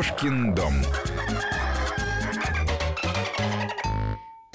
Кошкин дом.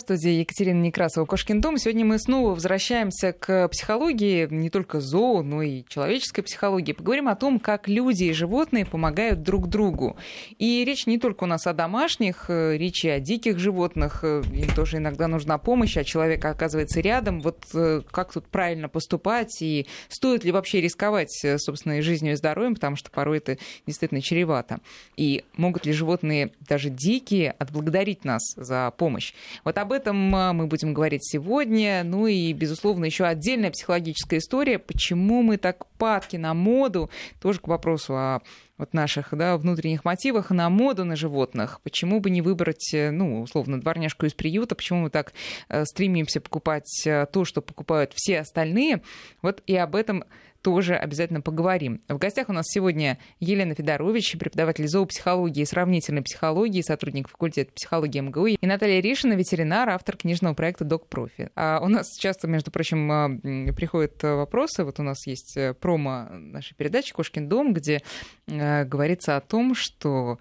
Студии Екатерина Некрасова, Кошкин дом. Сегодня мы снова возвращаемся к психологии, не только зоо, но и человеческой психологии. Поговорим о том, как люди и животные помогают друг другу. И речь не только у нас о домашних, э, речь и о диких животных. Э, им тоже иногда нужна помощь, а человек оказывается рядом. Вот э, как тут правильно поступать и стоит ли вообще рисковать собственной жизнью и здоровьем, потому что порой это действительно чревато. И могут ли животные, даже дикие, отблагодарить нас за помощь? Вот об этом а, мы будем говорить сегодня. Ну и, безусловно, еще отдельная психологическая история, почему мы так падки на моду, тоже к вопросу о вот наших да, внутренних мотивах на моду на животных. Почему бы не выбрать, э, ну, условно, дворняжку из приюта? Почему мы так э, стремимся покупать э, то, что покупают все остальные? Вот и об этом тоже обязательно поговорим. В гостях у нас сегодня Елена Федорович, преподаватель зоопсихологии и сравнительной психологии, сотрудник факультета психологии МГУ, и Наталья Ришина, ветеринар, автор книжного проекта «Док Профи». А у нас часто, между прочим, а, приходят вопросы. Вот у нас есть э, промо нашей передачи «Кошкин дом», где э, говорится о том, что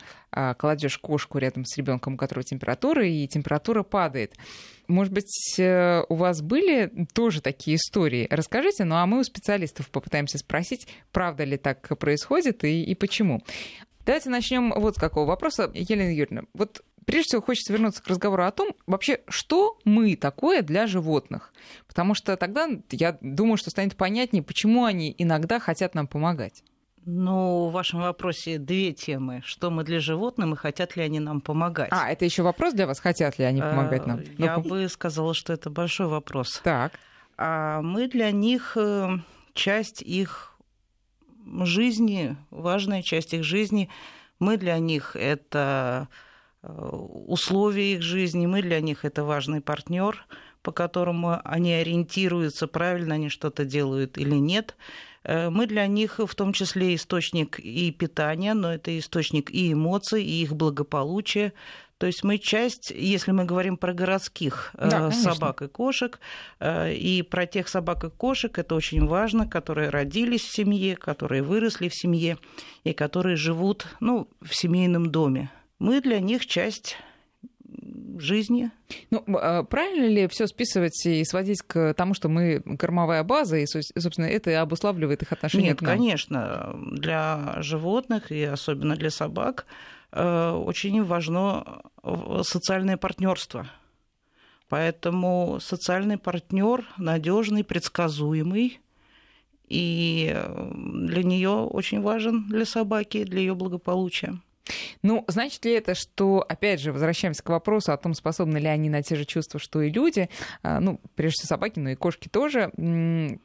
кладешь кошку рядом с ребенком, у которого температура, и температура падает. Может быть, э, у вас были тоже такие истории? Расскажите, ну а мы у специалистов попытаемся спросить, правда ли так происходит и, и почему. Давайте начнем вот с какого вопроса. Елена Юрьевна, вот прежде всего хочется вернуться к разговору о том, вообще, что мы такое для животных. Потому что тогда я думаю, что станет понятнее, почему они иногда хотят нам помогать. Ну, в вашем вопросе две темы. Что мы для животных и хотят ли они нам помогать? А, это еще вопрос для вас, хотят ли они помогать нам? А, я ну, бы сказала, что это большой вопрос. Так. А мы для них э, часть их жизни, важная часть их жизни. Мы для них это э, условия их жизни, мы для них это важный партнер, по которому они ориентируются, правильно они что-то делают или нет. Э, мы для них в том числе источник и питания, но это источник и эмоций, и их благополучия. То есть мы часть, если мы говорим про городских э, да, собак и кошек, э, и про тех собак и кошек, это очень важно, которые родились в семье, которые выросли в семье и которые живут ну, в семейном доме. Мы для них часть жизни. Ну, а правильно ли все списывать и сводить к тому, что мы кормовая база, и, собственно, это и обуславливает их отношение Нет, к нам? конечно. Для животных и особенно для собак э, очень важно э, социальное партнерство. Поэтому социальный партнер надежный, предсказуемый, и э, для нее очень важен для собаки, для ее благополучия. Ну, значит ли это, что, опять же, возвращаемся к вопросу о том, способны ли они на те же чувства, что и люди, а, ну, прежде всего собаки, но и кошки тоже.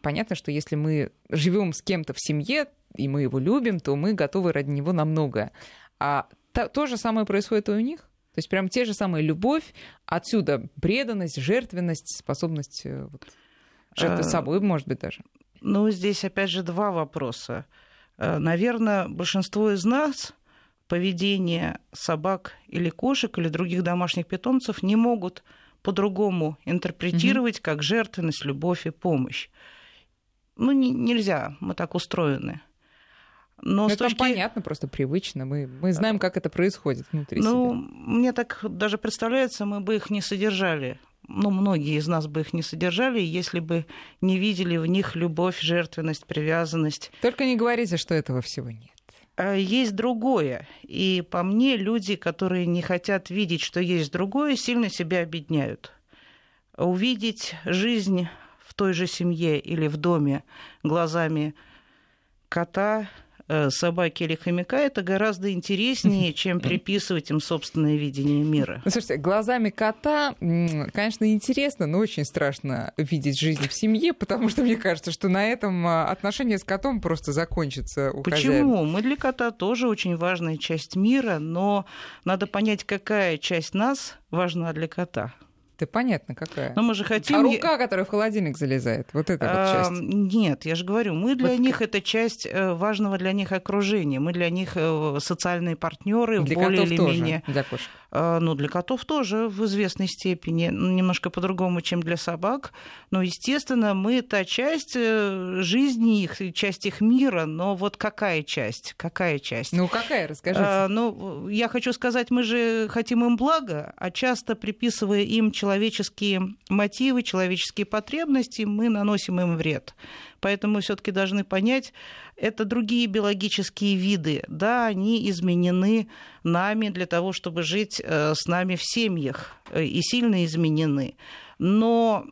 Понятно, что если мы живем с кем-то в семье, и мы его любим, то мы готовы ради него на многое. А то, то же самое происходит и у них? То есть прям те же самые любовь, отсюда преданность, жертвенность, способность э, вот, жертвовать а, собой, может быть, даже. Ну, здесь опять же два вопроса. Э, Наверное, большинство из нас поведение собак или кошек или других домашних питомцев не могут по-другому интерпретировать угу. как жертвенность, любовь и помощь. Ну, не, нельзя, мы так устроены. Но ну, точки... понятно, просто привычно. Мы, мы знаем, как это происходит внутри ну, себя. Мне так даже представляется, мы бы их не содержали. Ну, многие из нас бы их не содержали, если бы не видели в них любовь, жертвенность, привязанность. Только не говорите, что этого всего нет. А, есть другое. И по мне, люди, которые не хотят видеть, что есть другое, сильно себя объединяют. Увидеть жизнь в той же семье или в доме глазами кота, Э, собаки или хомяка, это гораздо интереснее, чем приписывать им собственное видение мира. Ну, слушайте, глазами кота, конечно, интересно, но очень страшно видеть жизнь в семье, потому что мне кажется, что на этом а, отношения с котом просто закончатся у Почему? Хозяина. Мы для кота тоже очень важная часть мира, но надо понять, какая часть нас важна для кота. Да понятно, какая. Но мы же хотим... А рука, которая в холодильник залезает, вот эта вот часть. Нет, я же говорю, мы для вот них как... это часть э, важного для них окружения. Мы для них э, социальные партнеры для более или тоже, менее. Для кошек. А, ну, для котов тоже в известной степени, ну, немножко по-другому, чем для собак. Но, естественно, мы та часть э, жизни их, часть их мира, но вот какая часть? Какая часть? Ну, какая, расскажите. А, ну, я хочу сказать, мы же хотим им блага, а часто приписывая им человека человеческие мотивы, человеческие потребности, мы наносим им вред. Поэтому мы все-таки должны понять, это другие биологические виды. Да, они изменены нами для того, чтобы жить э, с нами в семьях, э, и сильно изменены но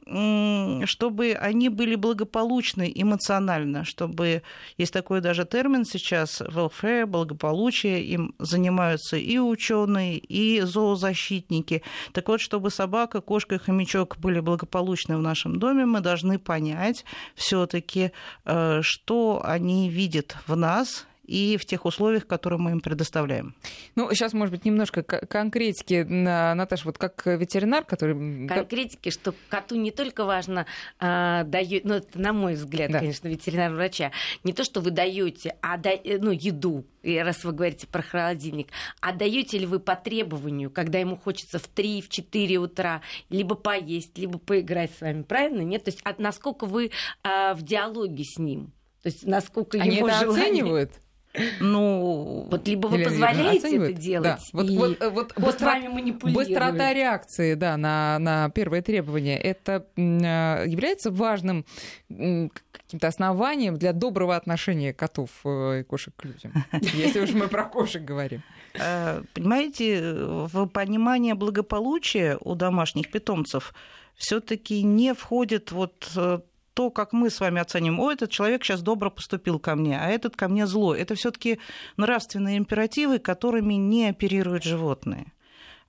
чтобы они были благополучны эмоционально, чтобы, есть такой даже термин сейчас, welfare, благополучие, им занимаются и ученые, и зоозащитники. Так вот, чтобы собака, кошка и хомячок были благополучны в нашем доме, мы должны понять все-таки, э, что они видят в нас, и в тех условиях, которые мы им предоставляем. Ну, сейчас, может быть, немножко конкретики, Наташа, вот как ветеринар, который... Конкретики, что коту не только важно а, дает, ну, это на мой взгляд, да. конечно, ветеринар-врача, не то, что вы даете, а да, ну, еду, раз вы говорите про холодильник, а даете ли вы по требованию, когда ему хочется в 3, в 4 утра, либо поесть, либо поиграть с вами, правильно? Нет? То есть, а насколько вы а, в диалоге с ним? То есть, насколько Они его это желание... оценивают? Ну, вот либо вы позволяете это делать, да. вот, и вот, вот, вот быстро. Быстрота реакции, да, на, на первое требование, это а, является важным каким-то основанием для доброго отношения котов э, и кошек к людям, если уж мы про кошек говорим. Э, понимаете, в понимание благополучия у домашних питомцев все-таки не входит вот э, то, как мы с вами оценим, о, этот человек сейчас добро поступил ко мне, а этот ко мне зло. Это все-таки нравственные императивы, которыми не оперируют животные.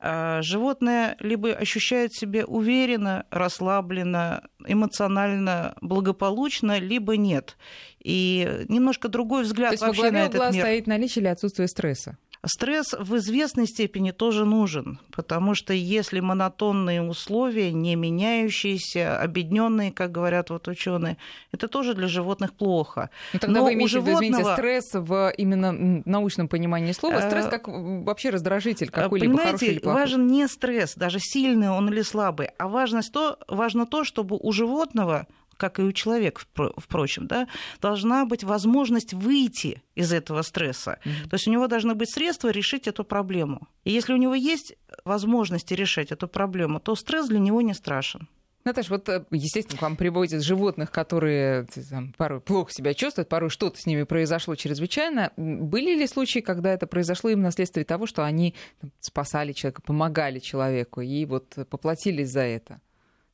А животное либо ощущает себя уверенно, расслабленно, эмоционально благополучно, либо нет. И немножко другой взгляд То есть вообще во главе на этот мир. стоит наличие или отсутствие стресса? Стресс в известной степени тоже нужен, потому что если монотонные условия, не меняющиеся, объединенные, как говорят вот ученые, это тоже для животных плохо. Но ну, тогда Но вы имеете животного... в виду, извините, стресс в именно научном понимании слова, стресс э, как вообще раздражитель какой-либо Понимаете, хороший или плохой? важен не стресс, даже сильный он или слабый, а важность то, важно то, чтобы у животного как и у человека, впрочем, да, должна быть возможность выйти из этого стресса. Mm-hmm. То есть у него должны быть средства решить эту проблему. И если у него есть возможности решать эту проблему, то стресс для него не страшен. Наташа, вот, э, естественно, к вам приводят животных, которые там, порой плохо себя чувствуют, порой что-то с ними произошло чрезвычайно. Были ли случаи, когда это произошло именно вследствие того, что они спасали человека, помогали человеку и вот поплатились за это?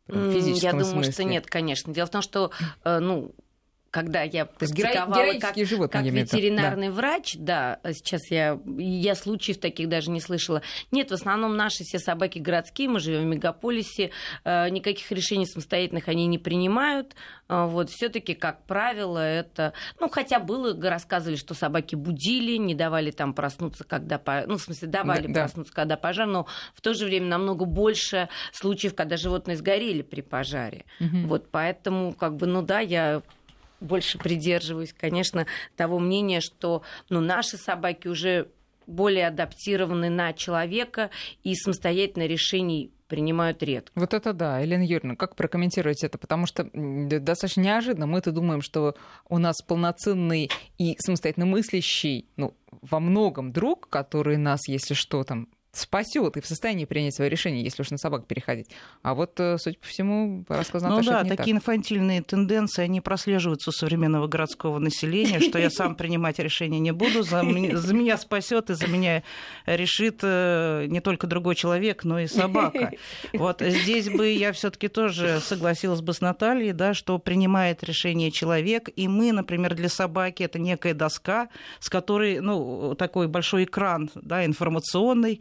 Я думаю, смысле. что нет, конечно. Дело в том, что, э, ну, когда я практиковала как, как ветеринарный да. врач, да, сейчас я, я случаев таких даже не слышала. Нет, в основном наши все собаки городские, мы живем в мегаполисе, э, никаких решений самостоятельных они не принимают. Э, вот, все таки как правило, это... Ну, хотя было, рассказывали, что собаки будили, не давали там проснуться, когда... Ну, в смысле, давали да, проснуться, да. когда пожар, но в то же время намного больше случаев, когда животные сгорели при пожаре. Угу. Вот, поэтому, как бы, ну да, я больше придерживаюсь, конечно, того мнения, что ну, наши собаки уже более адаптированы на человека и самостоятельно решений принимают редко. Вот это да. Елена Юрьевна, как прокомментируете это? Потому что достаточно неожиданно мы-то думаем, что у нас полноценный и самостоятельно мыслящий, ну, во многом друг, который нас, если что, там, спасет и в состоянии принять свое решение, если уж на собак переходить. А вот, э, судя по всему, по рассказу Ну да, такие так. инфантильные тенденции, они прослеживаются у современного городского населения, что я сам принимать решение не буду, за меня спасет и за меня решит э, не только другой человек, но и собака. Вот здесь бы я все-таки тоже согласилась бы с Натальей, да, что принимает решение человек, и мы, например, для собаки это некая доска, с которой, ну, такой большой экран, да, информационный,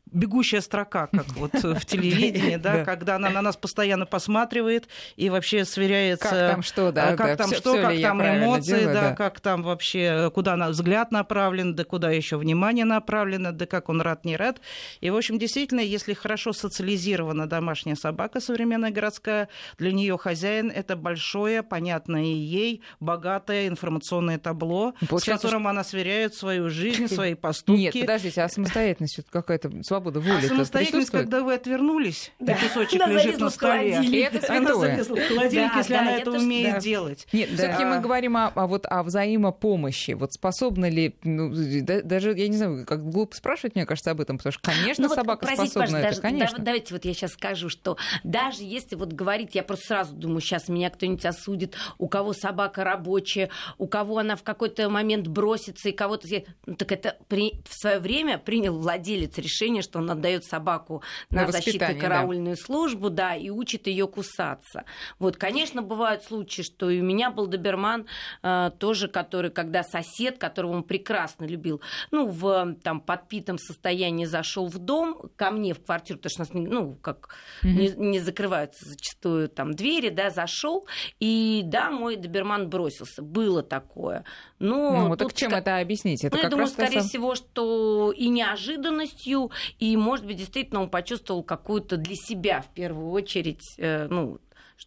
бегущая строка, как вот в телевидении, да, когда она на нас постоянно посматривает и вообще сверяется... Как там что, да, как там что, как там эмоции, да, как там вообще, куда взгляд направлен, да куда еще внимание направлено, да как он рад, не рад. И, в общем, действительно, если хорошо социализирована домашняя собака современная городская, для нее хозяин — это большое, понятное ей, богатое информационное табло, с которым она сверяет свою жизнь, свои поступки. Нет, подождите, а самостоятельность какая-то свобода воли. А самостоятельность, когда вы отвернулись, да. и кусочек она лежит на столе. И это святое. Она в холодильник, да, если да, она это, умеет да. делать. Нет, да. все-таки мы говорим о, о, вот, о взаимопомощи. Вот способна ли, ну, да, даже, я не знаю, как глупо спрашивать, мне кажется, об этом, потому что, конечно, ну, собака вот, способна это, даже, конечно. Да, давайте вот я сейчас скажу, что даже если вот говорить, я просто сразу думаю, сейчас меня кто-нибудь осудит, у кого собака рабочая, у кого она в какой-то момент бросится и кого-то... Ну, так это при, в свое время принял владелец решение, что он отдает собаку на, на защитно-караульную да. службу, да, и учит ее кусаться. Вот, конечно, бывают случаи, что и у меня был доберман э, тоже, который, когда сосед, которого он прекрасно любил, ну, в там подпитом состоянии зашел в дом ко мне в квартиру, потому что у нас, ну, как mm-hmm. не, не закрываются зачастую там двери, да, зашел, и да, мой доберман бросился, было такое. Но ну, так чем это объяснить? Это ну, я думаю, скорее сам... всего, что и неожиданностью, и, может быть, действительно он почувствовал какую-то для себя в первую очередь, э, ну,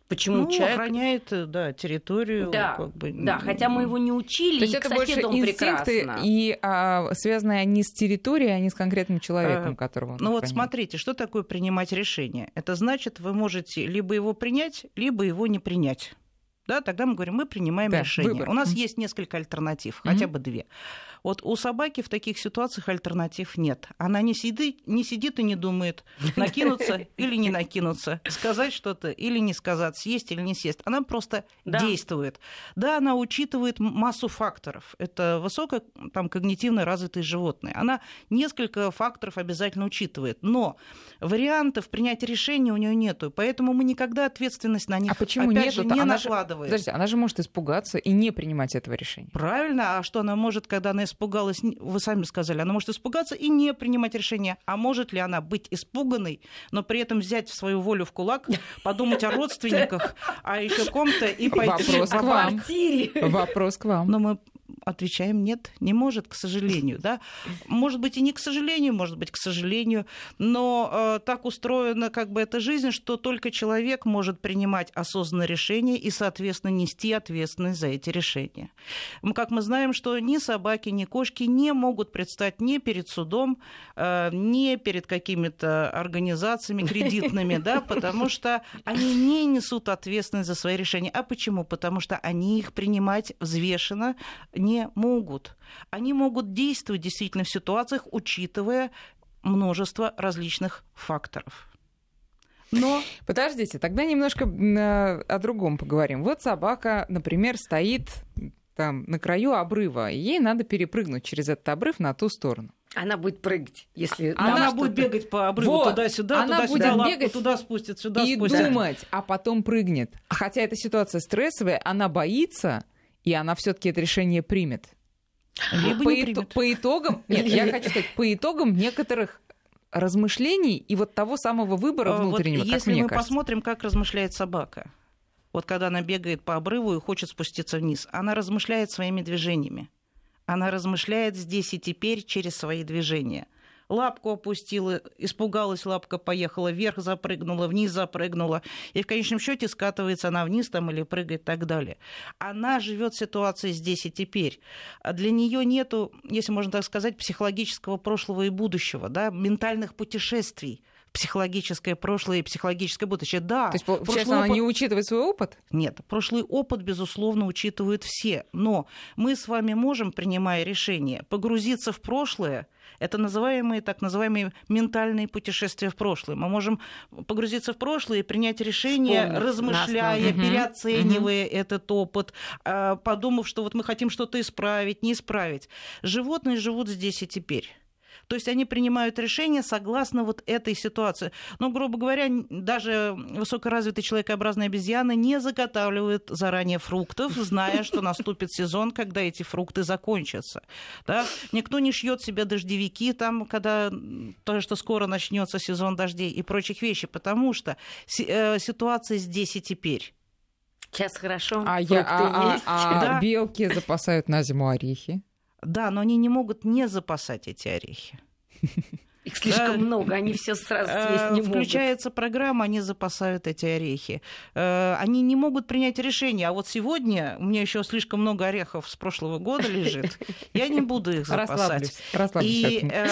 Почему ну, человек охраняет, да, территорию. Да, как бы... да, хотя мы его не учили, То есть это больше инстинкты, и а, связаны они с территорией, а не с конкретным человеком, а, которого он Ну охраняет. вот смотрите, что такое принимать решение? Это значит, вы можете либо его принять, либо его не принять. Да, тогда мы говорим, мы принимаем да, решение. Выбор. У нас mm-hmm. есть несколько альтернатив, mm-hmm. хотя бы две. Вот у собаки в таких ситуациях альтернатив нет. Она не сидит, не сидит и не думает, накинуться или не накинуться, сказать что-то или не сказать, съесть или не съесть. Она просто да. действует. Да, она учитывает массу факторов. Это высокое там, когнитивно развитые животные. Она несколько факторов обязательно учитывает. Но вариантов принять решение у нее нету. Поэтому мы никогда ответственность на них а почему опять нету? же, не она накладываем. Же, подождите, она же может испугаться и не принимать этого решения. Правильно. А что она может, когда она испугалась, вы сами сказали, она может испугаться и не принимать решение. А может ли она быть испуганной, но при этом взять свою волю в кулак, подумать о родственниках, а еще ком-то и пойти Вопрос в квартире? Вопрос к вам. Но мы отвечаем нет, не может, к сожалению. Да? Может быть, и не к сожалению, может быть, к сожалению, но э, так устроена как бы эта жизнь, что только человек может принимать осознанное решение и, соответственно, нести ответственность за эти решения. Как мы знаем, что ни собаки, ни кошки не могут предстать ни перед судом, э, ни перед какими-то организациями кредитными, да, потому что они не несут ответственность за свои решения. А почему? Потому что они их принимать взвешенно, не могут. Они могут действовать действительно в ситуациях, учитывая множество различных факторов. Но... Подождите, тогда немножко э, о другом поговорим. Вот собака, например, стоит там на краю обрыва, и ей надо перепрыгнуть через этот обрыв на ту сторону. Она будет прыгать, если она, она будет бегать по обрыву вот. туда-сюда, она туда-сюда, будет бегать туда спустит, сюда и спустит. думать, а потом прыгнет. Хотя эта ситуация стрессовая, она боится, и она все-таки это решение примет. Либо по, не примет. по итогам, нет, я хочу сказать, по итогам некоторых размышлений и вот того самого выбора внутреннего, вот Если мы кажется. посмотрим, как размышляет собака, вот когда она бегает по обрыву и хочет спуститься вниз, она размышляет своими движениями. Она размышляет здесь и теперь через свои движения лапку опустила, испугалась, лапка поехала вверх, запрыгнула, вниз запрыгнула. И в конечном счете скатывается она вниз там или прыгает и так далее. Она живет ситуацией здесь и теперь. А для нее нету, если можно так сказать, психологического прошлого и будущего, да, ментальных путешествий психологическое прошлое и психологическое будущее. Да. То есть, получается, она опыт... не учитывает свой опыт? Нет, прошлый опыт, безусловно, учитывают все. Но мы с вами можем, принимая решение, погрузиться в прошлое, это называемые, так называемые ментальные путешествия в прошлое. Мы можем погрузиться в прошлое и принять решение, Вспомнить размышляя, нас, переоценивая угу. этот опыт, а, подумав, что вот мы хотим что-то исправить, не исправить. Животные живут здесь и теперь То есть они принимают решения согласно вот этой ситуации. Ну, грубо говоря, даже высокоразвитые человекообразные обезьяны не заготавливают заранее фруктов, зная, что наступит сезон, когда эти фрукты закончатся. Да? Никто не шьет себе дождевики, там, когда то, что скоро начнется сезон дождей и прочих вещей, потому что э, ситуация здесь и теперь. Сейчас хорошо. А, я, а, а, а да. белки запасают на зиму орехи? Да, но они не могут не запасать эти орехи. Их слишком да. много, они все сразу съесть не Включается могут. Включается программа, они запасают эти орехи. Э, они не могут принять решение. А вот сегодня у меня еще слишком много орехов с прошлого года лежит. Я не буду их запасать. Расслаблюсь, И э,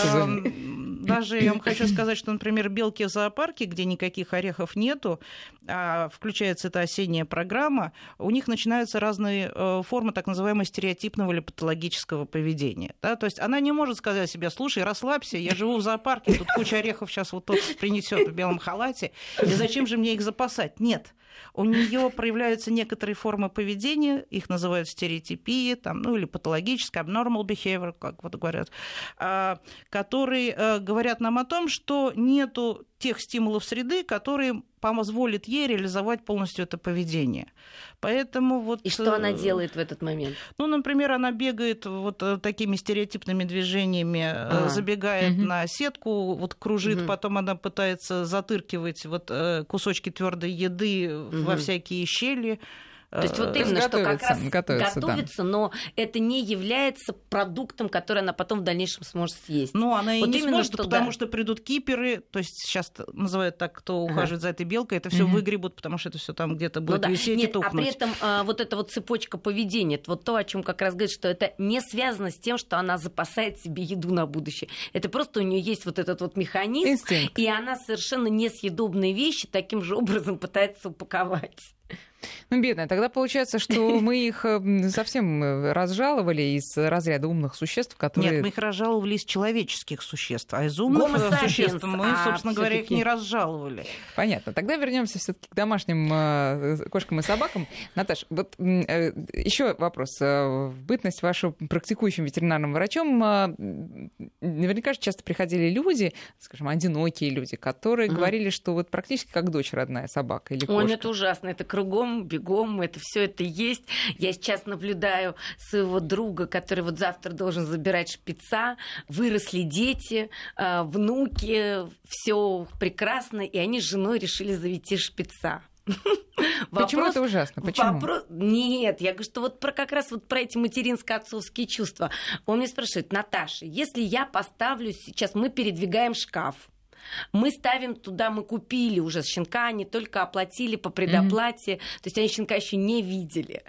даже я вам хочу сказать, что, например, белки в зоопарке, где никаких орехов нету, а включается эта осенняя программа, у них начинаются разные э, формы так называемого стереотипного или патологического поведения. Да? То есть она не может сказать себе, слушай, расслабься, я живу в зоопарке, тут куча орехов сейчас вот тот принесет в белом халате, и зачем же мне их запасать? Нет у нее проявляются некоторые формы поведения, их называют стереотипии, там, ну или патологическая, abnormal behavior, как вот говорят, а, которые э, говорят нам о том, что нету тех стимулов среды, которые позволят ей реализовать полностью это поведение. Поэтому вот... И что она э, делает в этот момент? Ну, например, она бегает вот э, такими стереотипными движениями, а, забегает угу. на сетку, вот кружит, угу. потом она пытается затыркивать вот кусочки твердой еды угу. во всякие щели. То есть вот именно, что как раз готовится, готовится да. но это не является продуктом, который она потом в дальнейшем сможет съесть. Ну, она и вот не именно, сможет, что, потому да. что придут киперы, то есть сейчас называют так, кто ухаживает ага. за этой белкой, это все ага. выгребут, потому что это все там где-то ну будет ну, да. висеть Нет, и тухнуть. А при этом а, вот эта вот цепочка поведения, это вот то, о чем как раз говорит, что это не связано с тем, что она запасает себе еду на будущее. Это просто у нее есть вот этот вот механизм, Инстинкт. и она совершенно несъедобные вещи таким же образом пытается упаковать. Ну, бедная. Тогда получается, что мы их э, совсем э, разжаловали из разряда умных существ, которые... Нет, мы их разжаловали из человеческих существ, а из умных Гомо существ мы, а, собственно говоря, их не разжаловали. Понятно. Тогда вернемся все-таки к домашним э, кошкам и собакам. Наташа, вот еще вопрос. В бытность вашу практикующим ветеринарным врачом наверняка же часто приходили люди, скажем, одинокие люди, которые mm. говорили, что вот практически как дочь родная собака или кошка. Ой, это ужасно. Это кругом бегом, это все это есть. Я сейчас наблюдаю своего друга, который вот завтра должен забирать шпица, выросли дети, а, внуки, все прекрасно, и они с женой решили завести шпица. Вопрос, Почему это ужасно? Почему? Вопрос, нет, я говорю, что вот про как раз вот про эти материнско-отцовские чувства. Он мне спрашивает, Наташа, если я поставлю сейчас, мы передвигаем шкаф, мы ставим туда, мы купили уже щенка, не только оплатили по предоплате, mm-hmm. то есть они щенка еще не видели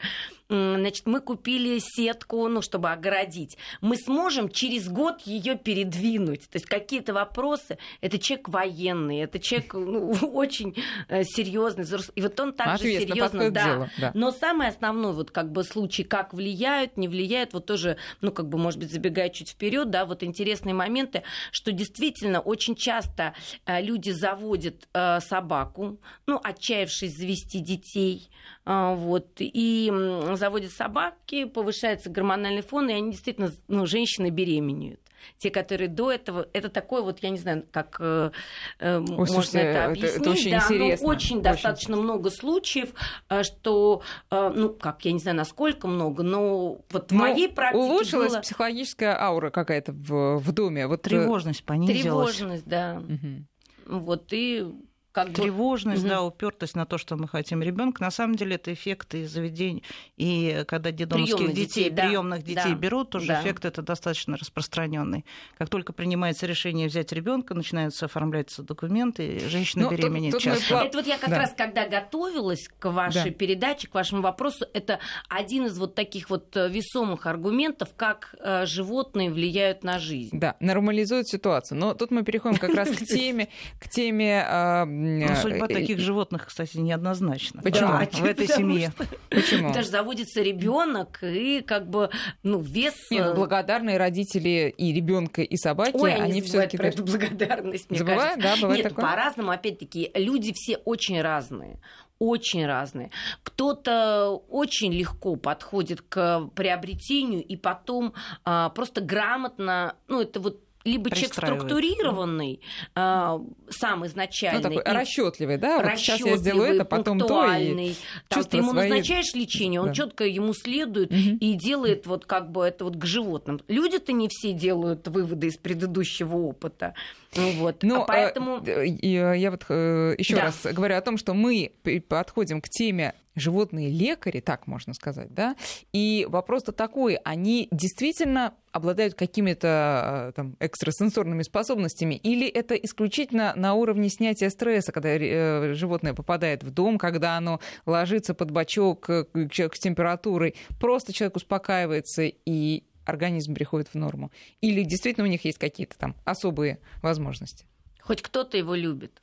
значит, мы купили сетку, ну, чтобы огородить. Мы сможем через год ее передвинуть. То есть какие-то вопросы, это человек военный, это человек ну, очень э, серьезный. И вот он также серьезно, да. да. Но самый основной вот как бы случай, как влияют, не влияют, вот тоже, ну, как бы, может быть, забегая чуть вперед, да, вот интересные моменты, что действительно очень часто э, люди заводят э, собаку, ну, отчаявшись завести детей, вот, и заводят собаки, повышается гормональный фон, и они действительно, ну, женщины беременеют те, которые до этого, это такое вот, я не знаю, как э, э Ой, можно слушайте, это объяснить. Это, это очень да, интересно. Но очень, очень достаточно много случаев, э, что, э, ну, как, я не знаю, насколько много, но вот в ну, моей практике улучшилась было... психологическая аура какая-то в, в доме. Вот... Тревожность понизилась. Тревожность, да. Угу. Вот, и как тревожность, да, упертость на то, что мы хотим ребенка. На самом деле это эффект и заведений. И когда детдомовских детей, детей да. приемных детей да. берут, тоже да. эффект это достаточно распространенный. Как только принимается решение взять ребенка, начинаются оформляться документы, женщина ну, беременеет часто. Это вот я как да. раз когда готовилась к вашей да. передаче, к вашему вопросу, это один из вот таких вот э, весомых аргументов, как э, животные влияют на жизнь. Да, нормализуют ситуацию. Но тут мы переходим как раз к теме, к теме а, но ну, судьба э, таких животных, кстати, неоднозначна. Почему? Да, в этой семье. Что... Почему? Даже заводится ребенок и как бы ну вес. Нет, ну, благодарные родители и ребенка и собаки, Ой, они, они все-таки про эту благодарность. Мне Забывают, кажется. да, бывает Нет, такое. по-разному, опять-таки, люди все очень разные очень разные. Кто-то очень легко подходит к приобретению и потом а, просто грамотно, ну это вот либо человек структурированный, э, сам изначально. Ну, такой расчетливый, да? Вот сейчас я сделаю это, потом то. И там, ты ему свои... назначаешь лечение, он да. четко ему следует угу. и делает вот как бы это вот к животным. Люди-то не все делают выводы из предыдущего опыта. Ну вот. Но, а поэтому... Э, я вот э, еще да. раз говорю о том, что мы подходим к теме животные лекари, так можно сказать, да, и вопрос-то такой, они действительно обладают какими-то э, там экстрасенсорными способностями, или это исключительно на уровне снятия стресса, когда э, животное попадает в дом, когда оно ложится под бачок к, к температурой, просто человек успокаивается и организм приходит в норму? Или действительно у них есть какие-то там особые возможности? Хоть кто-то его любит.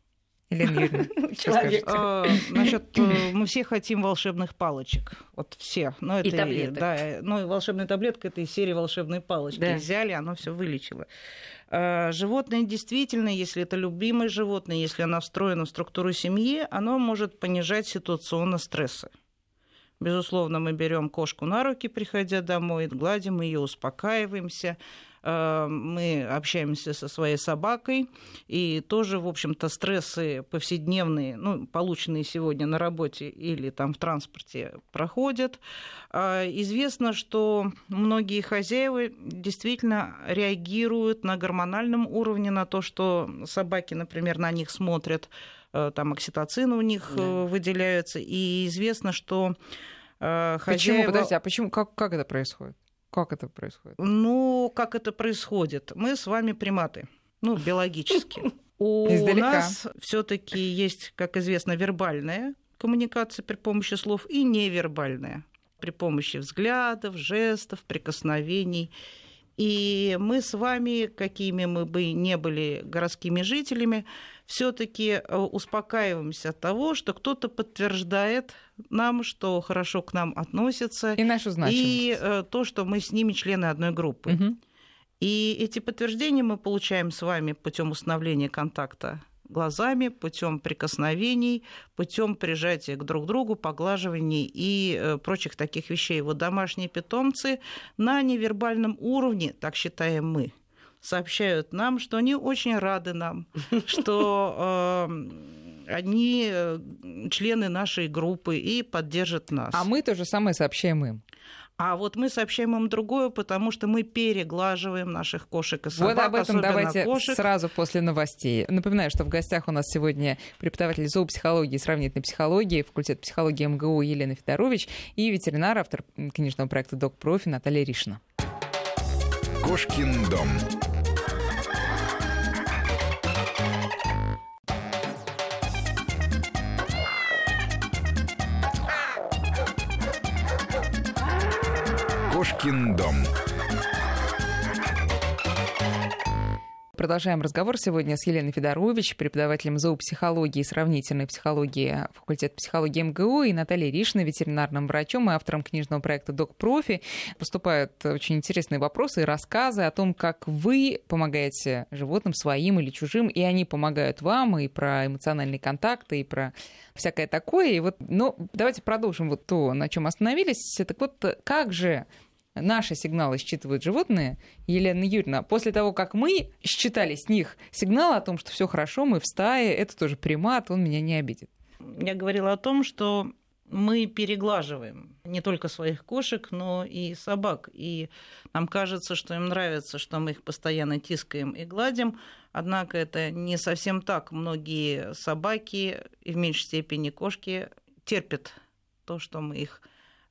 Елена Юрьевна, Человек. А, значит, э, мы все хотим волшебных палочек. Вот все. Но это, и таблеток. Да, ну, и волшебная таблетка это из серии волшебные палочки. Да. Взяли, оно все вылечило. А, животное действительно, если это любимое животное, если оно встроено в структуру семьи, оно может понижать ситуационно стрессы. Безусловно, мы берем кошку на руки, приходя домой, гладим ее, успокаиваемся. Э, мы общаемся со своей собакой, и тоже, в общем-то, стрессы повседневные, ну, полученные сегодня на работе или там в транспорте, проходят. А, известно, что многие хозяева действительно реагируют на гормональном уровне на то, что собаки, например, на них смотрят, там окситоцин у них да. Э, выделяются, и известно, что э, хозяева... Почему, подождите, а почему, как, как это происходит? Как это происходит? Ну, как это происходит? Мы с вами приматы, ну, биологически. У нас все-таки есть, как известно, вербальная коммуникация при помощи слов и невербальная при помощи взглядов, жестов, прикосновений. И мы с вами, какими мы бы не были городскими жителями, все-таки э, успокаиваемся от того, что кто-то подтверждает нам, что хорошо к нам относится. И нашу значимость. И э, то, что мы с ними члены одной группы. Угу. И эти подтверждения мы получаем с вами путем установления контакта глазами, путем прикосновений, путем прижатия к друг другу, поглаживаний и э, прочих таких вещей. Вот домашние питомцы на невербальном уровне, так считаем мы, сообщают нам, что они очень рады нам, что э, они э, члены нашей группы и поддержат нас. А мы то же самое сообщаем им. А вот мы сообщаем им другое, потому что мы переглаживаем наших кошек и собак. Вот об этом давайте кошек. сразу после новостей. Напоминаю, что в гостях у нас сегодня преподаватель зоопсихологии и сравнительной психологии, факультет психологии МГУ Елена Федорович и ветеринар, автор книжного проекта «Док Профи» Наталья Ришина. Кошкин дом. Кошкин дом. Продолжаем разговор сегодня с Еленой Федорович, преподавателем зоопсихологии и сравнительной психологии факультета психологии МГУ, и Натальей Ришиной, ветеринарным врачом и автором книжного проекта «Док Профи». Поступают очень интересные вопросы и рассказы о том, как вы помогаете животным, своим или чужим, и они помогают вам, и про эмоциональные контакты, и про всякое такое. И вот, ну, давайте продолжим вот то, на чем остановились. Так вот, как же наши сигналы считывают животные, Елена Юрьевна, после того, как мы считали с них сигнал о том, что все хорошо, мы в стае, это тоже примат, он меня не обидит. Я говорила о том, что мы переглаживаем не только своих кошек, но и собак. И нам кажется, что им нравится, что мы их постоянно тискаем и гладим. Однако это не совсем так. Многие собаки и в меньшей степени кошки терпят то, что мы их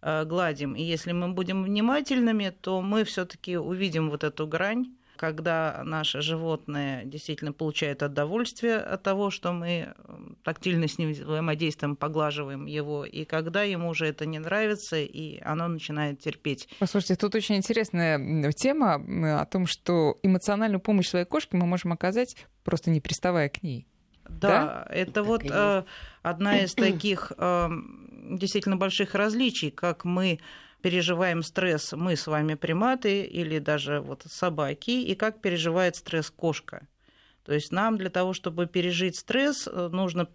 гладим. И если мы будем внимательными, то мы все-таки увидим вот эту грань, когда наше животное действительно получает удовольствие от того, что мы тактильно с ним взаимодействуем, поглаживаем его, и когда ему уже это не нравится, и оно начинает терпеть. Послушайте, тут очень интересная тема о том, что эмоциональную помощь своей кошке мы можем оказать, просто не приставая к ней. Да, да? это так вот э, одна из таких э, действительно больших различий, как мы переживаем стресс мы с вами приматы или даже вот собаки, и как переживает стресс кошка. То есть нам для того, чтобы пережить стресс, э, нужно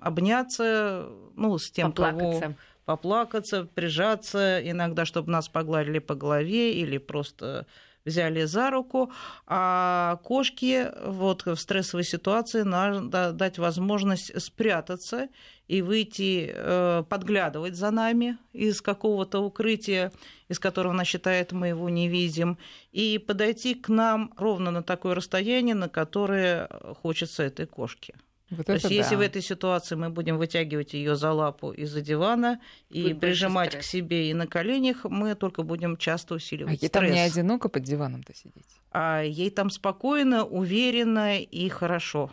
обняться, ну, с тем, поплакаться. кого поплакаться, прижаться, иногда, чтобы нас погладили по голове или просто взяли за руку, а кошке вот в стрессовой ситуации надо дать возможность спрятаться и выйти, э, подглядывать за нами из какого-то укрытия, из которого она считает, мы его не видим, и подойти к нам ровно на такое расстояние, на которое хочется этой кошке. Вот То есть, да. если в этой ситуации мы будем вытягивать ее за лапу из-за дивана и Будет прижимать к себе и на коленях, мы только будем часто усиливать а ей стресс. там не одиноко под диваном-то сидеть? А ей там спокойно, уверенно и хорошо.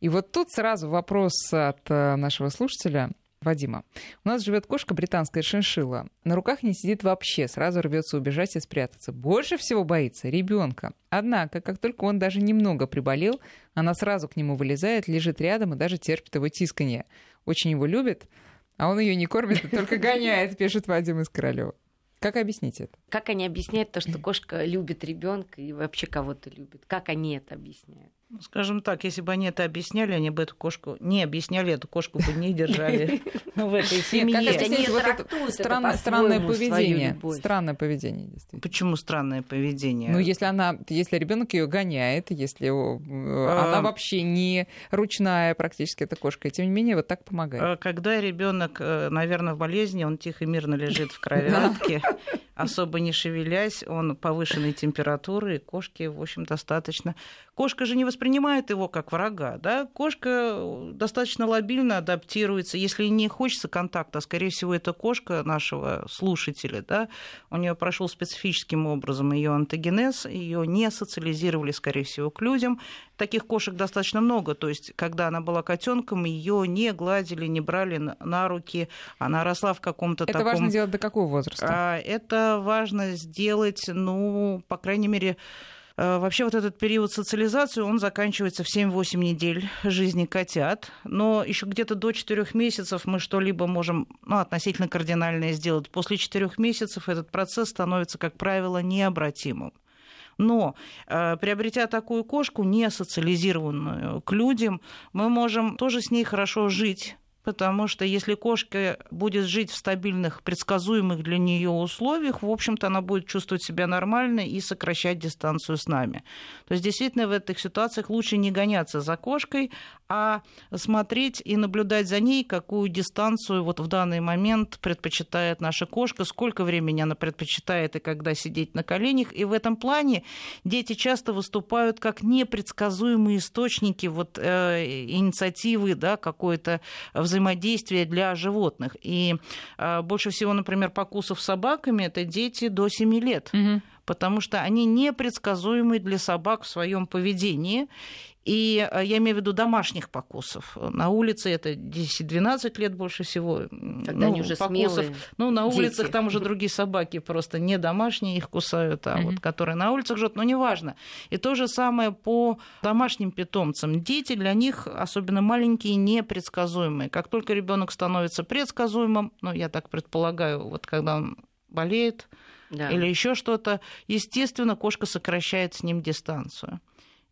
И вот тут сразу вопрос от э, нашего слушателя. Вадима. У нас живет кошка британская шиншилла. На руках не сидит вообще, сразу рвется убежать и спрятаться. Больше всего боится ребенка. Однако, как только он даже немного приболел, она сразу к нему вылезает, лежит рядом и даже терпит его тисканье. Очень его любит, а он ее не кормит, а только гоняет, пишет Вадим из Королева. Как объяснить это? Как они объясняют то, что кошка любит ребенка и вообще кого-то любит? Как они это объясняют? Скажем так, если бы они это объясняли, они бы эту кошку не объясняли, эту кошку бы не держали ну, в этой семье. Странное поведение. Странное поведение, действительно. Почему странное поведение? Ну, если она, если ребенок ее гоняет, если она а, вообще не ручная практически эта кошка, и тем не менее вот так помогает. А когда ребенок, э, наверное, в болезни, он тихо и мирно лежит в кроватке, особо не шевелясь, он повышенной температуры, и кошке, в общем, достаточно. Кошка же не воспринимает его как врага, да? Кошка достаточно лобильно адаптируется. Если не хочется контакта, скорее всего, это кошка нашего слушателя, да? У нее прошел специфическим образом ее антогенез, ее не социализировали, скорее всего, к людям. Таких кошек достаточно много. То есть, когда она была котенком, ее не гладили, не брали на руки. Она росла в каком-то это таком... Это важно делать до какого возраста? А, это важно сделать, ну, по крайней мере, э, Вообще вот этот период социализации, он заканчивается в 7-8 недель жизни котят, но еще где-то до 4 месяцев мы что-либо можем ну, относительно кардинальное сделать. После 4 месяцев этот процесс становится, как правило, необратимым. Но э, приобретя такую кошку, не социализированную к людям, мы можем тоже с ней хорошо жить Потому что если кошка будет жить в стабильных, предсказуемых для нее условиях, в общем-то, она будет чувствовать себя нормально и сокращать дистанцию с нами. То есть, действительно, в этих ситуациях лучше не гоняться за кошкой, а смотреть и наблюдать за ней, какую дистанцию вот в данный момент предпочитает наша кошка, сколько времени она предпочитает и когда сидеть на коленях. И в этом плане дети часто выступают как непредсказуемые источники вот, э, инициативы да, какой-то взаимодействия для животных. И э, больше всего, например, покусов собаками это дети до 7 лет. Угу потому что они непредсказуемы для собак в своем поведении. И э, я имею в виду домашних покусов. На улице это 10-12 лет больше всего. Когда ну, они уже покусов. смелые Ну, на улицах дети. там уже другие собаки, просто не домашние их кусают, а вот которые на улицах живут, но неважно. И то же самое по домашним питомцам. Дети для них, особенно маленькие, непредсказуемые. Как только ребенок становится предсказуемым, ну, я так предполагаю, вот когда он болеет, да. или еще что-то, естественно, кошка сокращает с ним дистанцию.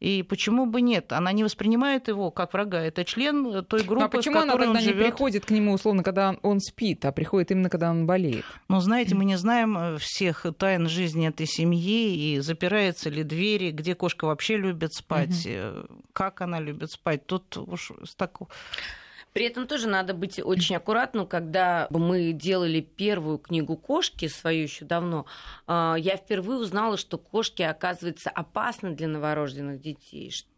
И почему бы нет? Она не воспринимает его как врага. Это член той группы, ну, а почему которой она тогда он живет? не приходит к нему, условно, когда он спит, а приходит именно, когда он болеет? Ну, знаете, мы не знаем э, всех тайн жизни этой семьи, и запираются ли двери, где кошка вообще любит спать, угу. как она любит спать. Тут уж с такого... При этом тоже надо быть очень аккуратным, когда мы делали первую книгу кошки свою еще давно, а, я впервые узнала, что кошки, оказывается, опасны для новорожденных детей, что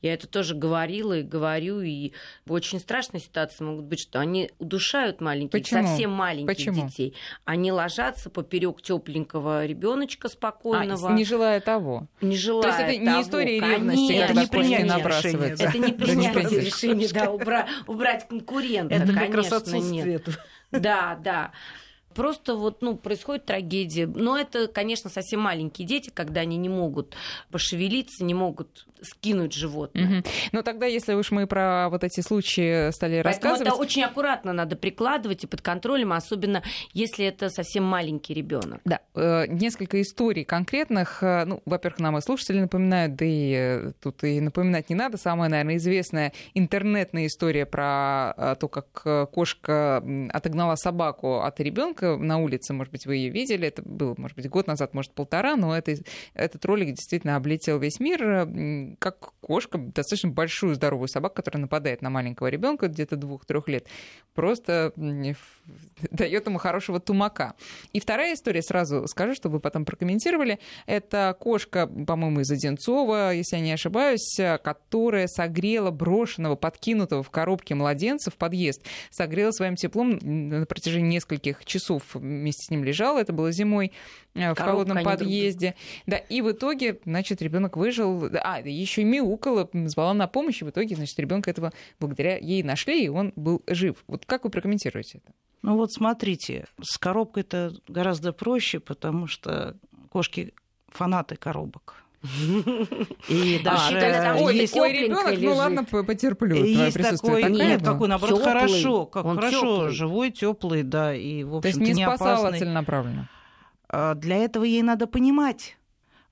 я это тоже говорила и говорю, и очень страшные ситуации могут быть, что они удушают маленьких, Почему? совсем маленьких Почему? детей. Они ложатся поперек тепленького ребеночка спокойного. А, не желая того. Не желая То есть это не история ревности, Нет, когда это не кошки набрасываются. Это не принятие решения, да, убрать конкурента, это конечно, нет. Да, да. Просто вот, ну, происходит трагедия. Но это, конечно, совсем маленькие дети, когда они не могут пошевелиться, не могут скинуть животное. Угу. Но тогда, если уж мы про вот эти случаи стали Поэтому рассказывать... это очень аккуратно надо прикладывать и под контролем, особенно если это совсем маленький ребенок. Да, э, несколько историй конкретных. Э, ну, во-первых, нам и слушатели напоминают, да и э, тут и напоминать не надо. Самая, наверное, известная интернетная история про то, как кошка отогнала собаку от ребенка ребенка на улице, может быть, вы ее видели, это было, может быть, год назад, может, полтора, но это, этот ролик действительно облетел весь мир, как кошка, достаточно большую здоровую собаку, которая нападает на маленького ребенка где-то двух-трех лет, просто дает ему хорошего тумака. И вторая история, сразу скажу, чтобы вы потом прокомментировали, это кошка, по-моему, из Одинцова, если я не ошибаюсь, которая согрела брошенного, подкинутого в коробке младенца в подъезд, согрела своим теплом на протяжении нескольких часов вместе с ним лежала, это было зимой э, в Коробка холодном подъезде. Да, и в итоге, значит, ребенок выжил, а, еще и мяукала, звала на помощь, и в итоге, значит, ребенка этого благодаря ей нашли, и он был жив. Вот как вы прокомментируете это? Ну вот смотрите, с коробкой это гораздо проще, потому что кошки фанаты коробок. И а, даже а, ой, есть такой ребенок, ну ладно, потерплю. Есть такой, нет, какой наоборот хорошо, как хорошо, живой, теплый, да, и в общем-то То есть не спасала целенаправленно. А, для этого ей надо понимать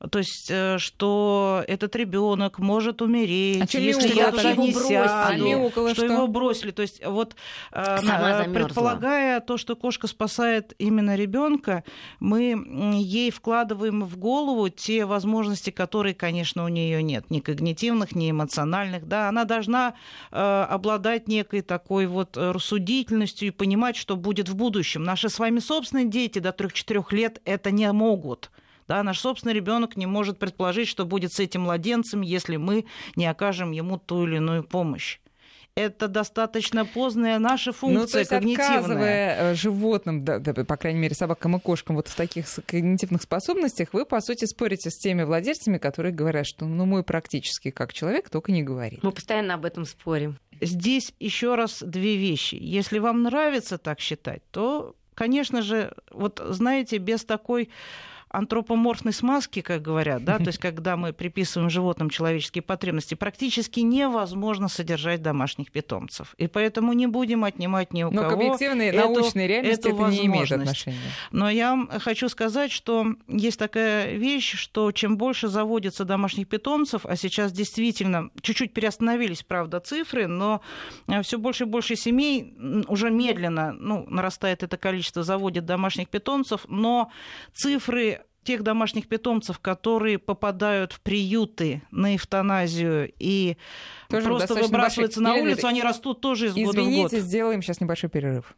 то есть, э, что этот ребенок может умереть, а если я туда не сяду, а что, что его бросили. То есть, вот э, Сама предполагая то, что кошка спасает именно ребенка, мы ей вкладываем в голову те возможности, которые, конечно, у нее нет, ни когнитивных, ни эмоциональных. Да, она должна э, обладать некой такой вот рассудительностью и понимать, что будет в будущем. Наши с вами собственные дети до 3-4 лет это не могут. Да, наш собственный ребенок не может предположить, что будет с этим младенцем, если мы не окажем ему ту или иную помощь это достаточно поздняя наша функция ну, то есть, когнитивная. Отказывая э, животным, да, да, по крайней мере, собакам и кошкам вот в таких когнитивных способностях, вы, по сути, спорите с теми владельцами, которые говорят, что ну, мой практически как человек, только не говорит. Мы постоянно об этом спорим. Здесь еще раз две вещи. Если вам нравится так считать, то, конечно же, вот знаете, без такой антропоморфной смазки, как говорят, да, то есть когда мы приписываем животным человеческие потребности, практически невозможно содержать домашних питомцев. И поэтому не будем отнимать ни у Но кого. Но к объективной эту, научной реальности эту это не имеет отношения. Но я хочу сказать, что есть такая вещь, что чем больше заводится домашних питомцев, а сейчас действительно чуть-чуть переостановились, правда, цифры, но все больше и больше семей уже медленно ну, нарастает это количество, заводит домашних питомцев, но цифры тех домашних питомцев, которые попадают в приюты на эвтаназию и тоже просто выбрасываются на улицу, они растут тоже из Извините, года в год. Извините, сделаем сейчас небольшой перерыв.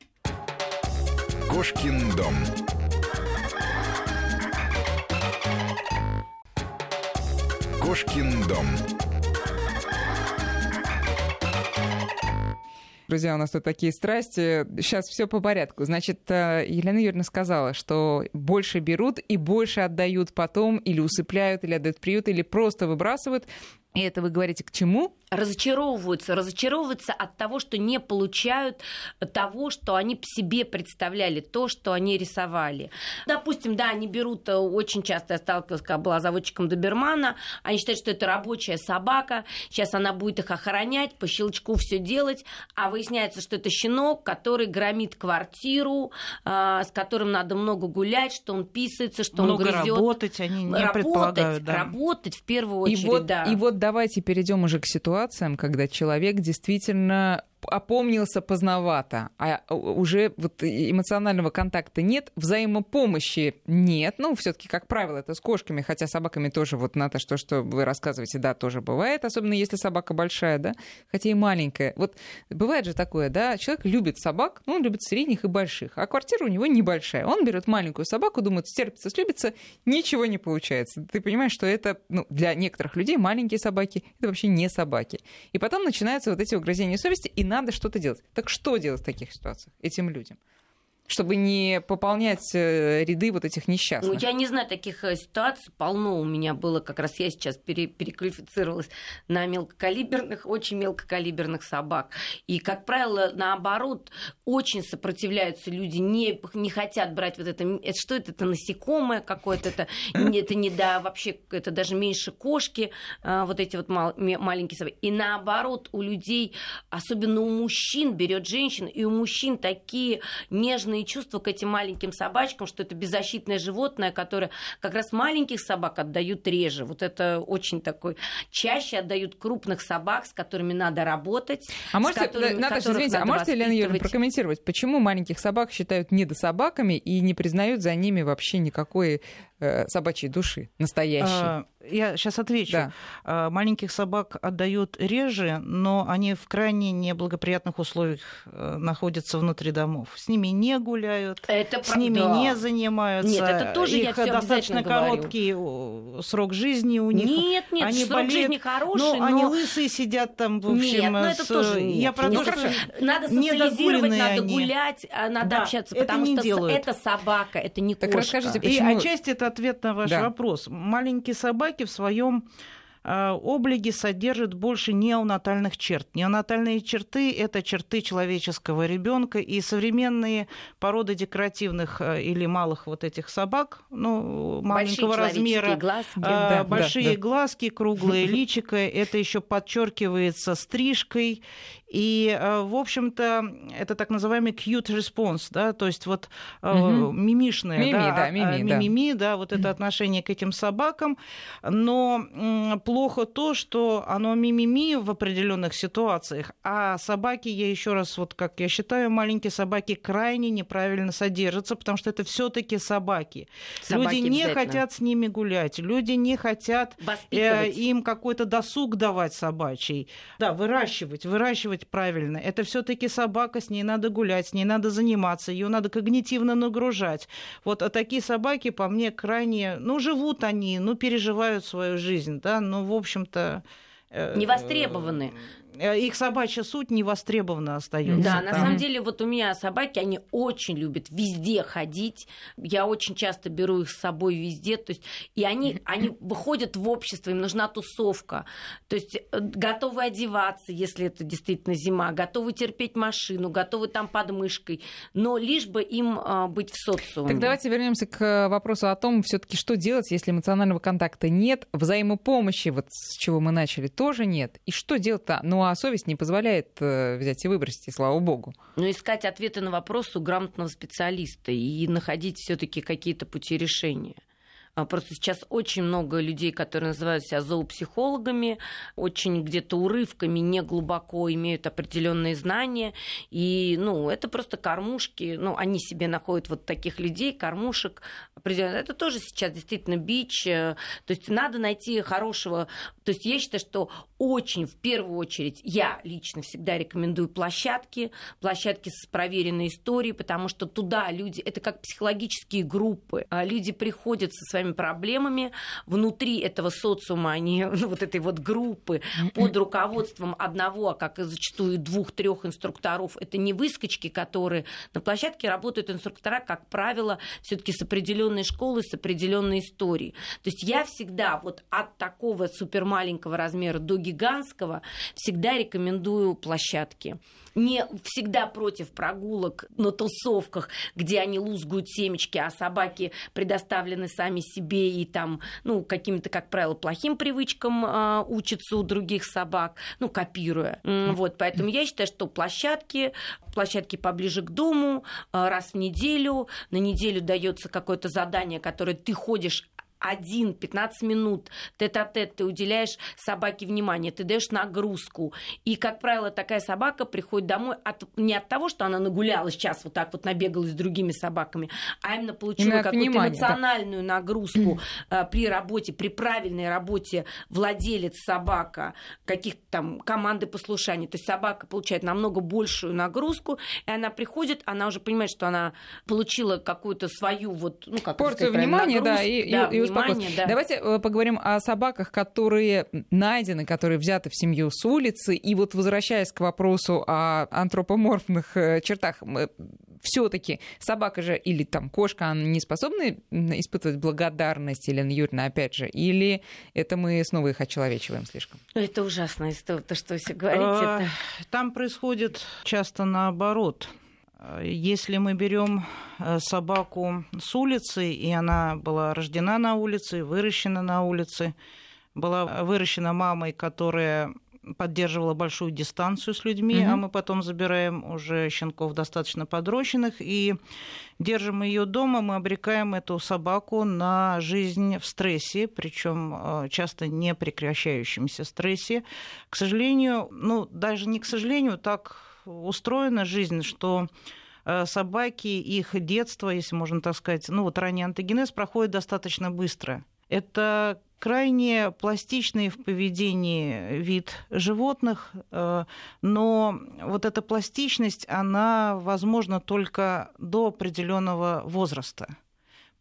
Кошкин дом. Кошкин дом. Друзья, у нас тут такие страсти. Сейчас все по порядку. Значит, э, Елена Юрьевна сказала, что больше берут и больше отдают потом, или усыпляют, или отдают приют, или просто выбрасывают. И это вы говорите к чему? разочаровываются, разочаровываются от того, что не получают того, что они по себе представляли, то, что они рисовали. Допустим, да, они берут, э, очень часто я сталкивалась, когда была заводчиком добермана, они считают, что это рабочая собака, сейчас она будет их охранять, по щелчку все делать, а выясняется, что это щенок, который громит квартиру, э, с которым надо много гулять, что он писается, что много он грызет. работать они не работать, предполагают. Да. Работать в первую очередь, и вот, да. И вот давайте перейдем уже к ситуациям, когда человек действительно опомнился поздновато, а уже вот эмоционального контакта нет, взаимопомощи нет. Ну, все-таки, как правило, это с кошками, хотя собаками тоже вот на то, что, что вы рассказываете, да, тоже бывает, особенно если собака большая, да, хотя и маленькая. Вот бывает же такое, да, человек любит собак, ну, он любит средних и больших, а квартира у него небольшая. Он берет маленькую собаку, думает, стерпится, слюбится, ничего не получается. Ты понимаешь, что это, ну, для некоторых людей маленькие собаки, это вообще не собаки. И потом начинаются вот эти угрызения совести, и надо что-то делать. Так что делать в таких ситуациях этим людям? Чтобы не пополнять э, ряды вот этих несчастных. Ну, я не знаю таких э, ситуаций. Полно у меня было, как раз я сейчас пере, переквалифицировалась на мелкокалиберных, очень мелкокалиберных собак. И, как правило, наоборот, очень сопротивляются люди, не, не хотят брать вот это, это что это, это насекомое какое-то, это, это не да, вообще, это даже меньше кошки, а, вот эти вот мал, маленькие собаки. И наоборот, у людей, особенно у мужчин, берет женщина, и у мужчин такие нежные трепетные чувства к этим маленьким собачкам, что это беззащитное животное, которое как раз маленьких собак отдают реже. Вот это очень такой... Чаще отдают крупных собак, с которыми надо работать. А можете, которыми, Наташа, извините, а можете, Елена Юрьевна, прокомментировать, почему маленьких собак считают недособаками и не признают за ними вообще никакой э, собачьей души настоящей? А, я сейчас отвечу. Да. А, маленьких собак отдают реже, но они в крайне неблагоприятных условиях э, находятся внутри домов. С ними не гуляют, это с ними да. не занимаются. Нет, это тоже Их я достаточно короткий срок жизни у них. Нет, нет, они срок болеют, жизни хороший, но, но они лысые сидят там, в общем. Нет, но это с... тоже нет. Я про то, что надо социализировать, надо они. гулять, а, надо да, общаться, потому что делают. это собака, это не так кошка. Расскажите, почему... И отчасти это ответ на ваш да. вопрос. Маленькие собаки в своем а, облиги содержит больше неонатальных черт. Неонатальные черты – это черты человеческого ребенка, и современные породы декоративных а, или малых вот этих собак, ну, маленького размера, глазки, а, да, большие да, да. глазки, круглые личико, это еще подчеркивается стрижкой и, э, в общем-то, это так называемый cute response, да, то есть вот угу. мимишное, мими, да, да, мими, мимими, да. да, вот это отношение к этим собакам, но плохо то, что оно мимими в определенных ситуациях, а собаки, я еще раз, вот как я считаю, маленькие собаки крайне неправильно содержатся, потому что это все-таки собаки. собаки. Люди не хотят с ними гулять, люди не хотят э, им какой-то досуг давать собачий, да, выращивать, выращивать делать правильно. Это все-таки собака, с ней надо гулять, с ней надо заниматься, ее надо когнитивно нагружать. Вот а такие собаки, по мне, крайне, ну, живут они, ну, переживают свою жизнь, да, ну, в общем-то... Э, не востребованы. Э, их собачья суть не востребована остается. Да, там. на самом деле, вот у меня собаки, они очень любят везде ходить. Я очень часто беру их с собой везде. То есть, и они, они выходят в общество, им нужна тусовка. То есть э, готовы одеваться, если это действительно зима, готовы терпеть машину, готовы там под мышкой, но лишь бы им а, быть в социуме. Так давайте вернемся к вопросу о том, все-таки что делать, если эмоционального контакта нет, взаимопомощи, вот с чего мы начали, тоже нет. И что делать-то? Ну, а совесть не позволяет э, взять и выбросить, и слава богу. Но искать ответы на вопросы у грамотного специалиста и находить все-таки какие-то пути решения. А, просто сейчас очень много людей, которые называют себя зоопсихологами, очень где-то урывками, не глубоко имеют определенные знания. И, ну, это просто кормушки. Ну, они себе находят вот таких людей, кормушек. Это тоже сейчас действительно бич. Э, то есть надо найти хорошего... То есть я считаю, что очень, в первую очередь, я лично всегда рекомендую площадки, площадки с проверенной историей, потому что туда люди... Это как психологические группы. А люди приходят со своими своими проблемами. Внутри этого социума, они, ну, вот этой вот группы под руководством одного, а как и зачастую двух-трех инструкторов, это не выскочки, которые на площадке работают инструктора, как правило, все-таки с определенной школы, с определенной историей. То есть я всегда вот от такого супермаленького размера до гигантского всегда рекомендую площадки не всегда против прогулок на тусовках, где они лузгают семечки, а собаки предоставлены сами себе и там, ну, каким-то, как правило, плохим привычкам э, учатся у других собак, ну, копируя. Вот, поэтому я считаю, что площадки, площадки поближе к дому, э, раз в неделю, на неделю дается какое-то задание, которое ты ходишь один 15 минут тет-а-тет ты уделяешь собаке внимание, ты даешь нагрузку. И, как правило, такая собака приходит домой от, не от того, что она нагулялась сейчас вот так вот набегалась с другими собаками, а именно получила какую-то эмоциональную да. нагрузку э, при работе, при правильной работе владелец собака, каких-то там команды послушания. То есть собака получает намного большую нагрузку, и она приходит, она уже понимает, что она получила какую-то свою вот, ну, как порцию сказать, внимания, да, и, да, и, и внимание, да. Давайте э, поговорим о собаках, которые найдены, которые взяты в семью с улицы. И вот возвращаясь к вопросу о антропоморфных э, чертах, все-таки собака же или там кошка, она не способны испытывать благодарность, Елена Юрьевна, опять же, или это мы снова их очеловечиваем слишком? Это ужасно, то, что вы все говорите. Там происходит часто наоборот. Если мы берем э, собаку с улицы, и она была рождена на улице, выращена на улице, была выращена мамой, которая поддерживала большую дистанцию с людьми, угу. а мы потом забираем уже щенков достаточно подрощенных и держим ее дома, мы обрекаем эту собаку на жизнь в стрессе, причем э, часто не прекращающемся стрессе. К сожалению, ну даже не к сожалению, так устроена жизнь, что э, собаки, их детство, если можно так сказать, ну вот ранний антогенез проходит достаточно быстро. Это крайне пластичный в поведении вид животных, э, но вот эта пластичность, она возможна только до определенного возраста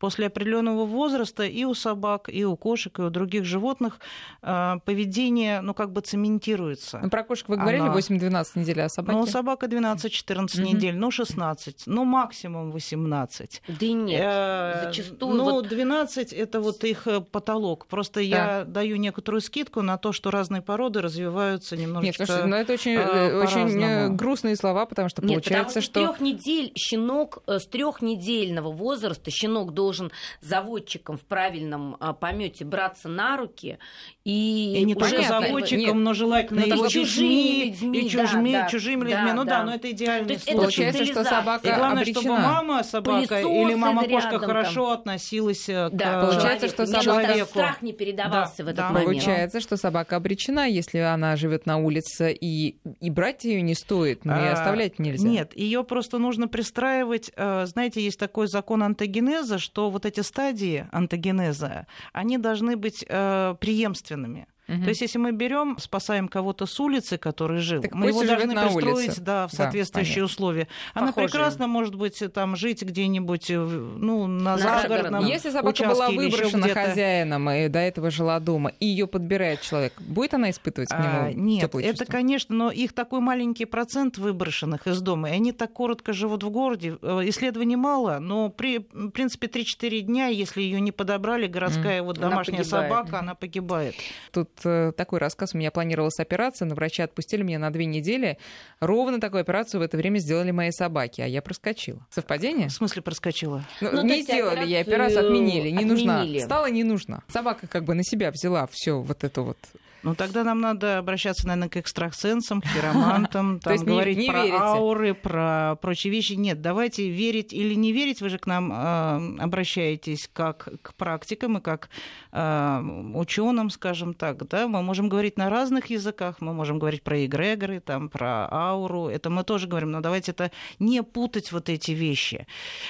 после определенного возраста и у собак, и у кошек, и у других животных э, поведение, ну, как бы цементируется. Ну, про кошек вы говорили Она... 8-12 недель, а собаки? Ну, собака 12-14 mm-hmm. недель, ну, 16, ну, максимум 18. Да и нет, э, зачастую... Ну, вот... 12 – это вот их э, потолок. Просто да. я даю некоторую скидку на то, что разные породы развиваются немножечко Нет, слушайте, ну, это очень, очень грустные слова, потому что нет, получается, потому что... С трех недель щенок, с трехнедельного возраста щенок должен должен заводчиком в правильном а, помете браться на руки и, и не уже только заводчиком, нет, но желательно ну, и чужими людьми, и чужими, да, чужими да, людьми. Да, ну да, да, но это идеальный случай. Получается, что собака И главное, обречена. чтобы мама собака или мама кошка хорошо там. относилась да, к получается, что человеку. страх не передавался да, в этот да. момент. Получается, что собака обречена, если она живет на улице и и брать ее не стоит, но и а, оставлять нельзя. Нет, ее просто нужно пристраивать. Э, знаете, есть такой закон антогенеза, что что вот эти стадии антогенеза, они должны быть э, преемственными. Угу. То есть, если мы берем, спасаем кого-то с улицы, который жил, так мы его должны пристроить да, в соответствующие да, условия. Она Похожие. прекрасно может быть там жить где-нибудь ну, на, на загородном Если собака была выброшена хозяином и до этого жила дома, и ее подбирает человек, будет она испытывать к нему а, Нет, это, конечно, но их такой маленький процент выброшенных из дома, и они так коротко живут в городе. Э, исследований мало, но при, в принципе 3-4 дня, если ее не подобрали, городская mm. вот домашняя собака, она погибает. Тут Э, такой рассказ. У меня планировалась операция, но врачи отпустили меня на две недели. Ровно такую операцию в это время сделали мои собаки, а я проскочила. Совпадение? В смысле проскочила? Ну, ну, не сделали я операцию, отменили. Не отменили. нужна. Стала не нужна. Собака как бы на себя взяла все вот это вот ну, тогда нам надо обращаться, наверное, к экстрасенсам, к хиромантам, там, говорить не, не про верите. ауры, про прочие вещи. Нет, давайте верить или не верить. Вы же к нам э, обращаетесь как к практикам и как э, ученым, скажем так. Да? Мы можем говорить на разных языках, мы можем говорить про эгрегоры, там, про ауру. Это мы тоже говорим, но давайте это не путать вот эти вещи.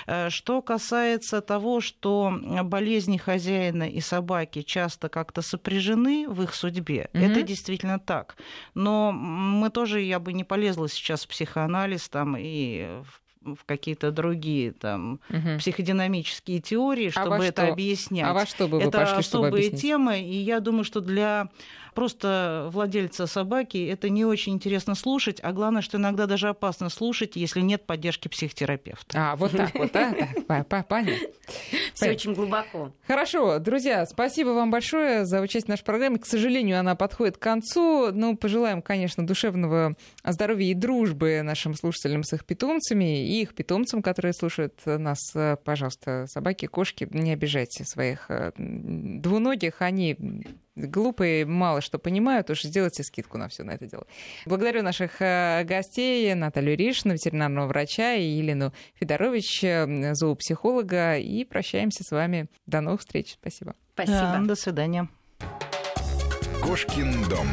Э, что касается того, что болезни хозяина и собаки часто как-то сопряжены в их судьбе, Mm-hmm. Это действительно так. Но мы тоже, я бы не полезла сейчас в психоанализ там и в какие-то другие там угу. психодинамические теории, а чтобы а это что? объяснять. А во что бы вы это пошли, особые темы, и я думаю, что для просто владельца собаки это не очень интересно слушать, а главное, что иногда даже опасно слушать, если нет поддержки психотерапевта. А, вот так вот, да? Понятно. Все очень глубоко. Хорошо, друзья, спасибо вам большое за участие в нашей программе. К сожалению, она подходит к концу. Ну, пожелаем, конечно, душевного здоровья и дружбы нашим слушателям с их питомцами и их питомцам, которые слушают нас. Пожалуйста, собаки, кошки, не обижайте своих э, двуногих. Они глупые, мало что понимают, уж сделайте скидку на все на это дело. Благодарю наших э, гостей, Наталью Ришину, ветеринарного врача, и Елену Федорович, э, зоопсихолога, и прощаемся с вами. До новых встреч. Спасибо. Спасибо. до свидания. Кошкин дом.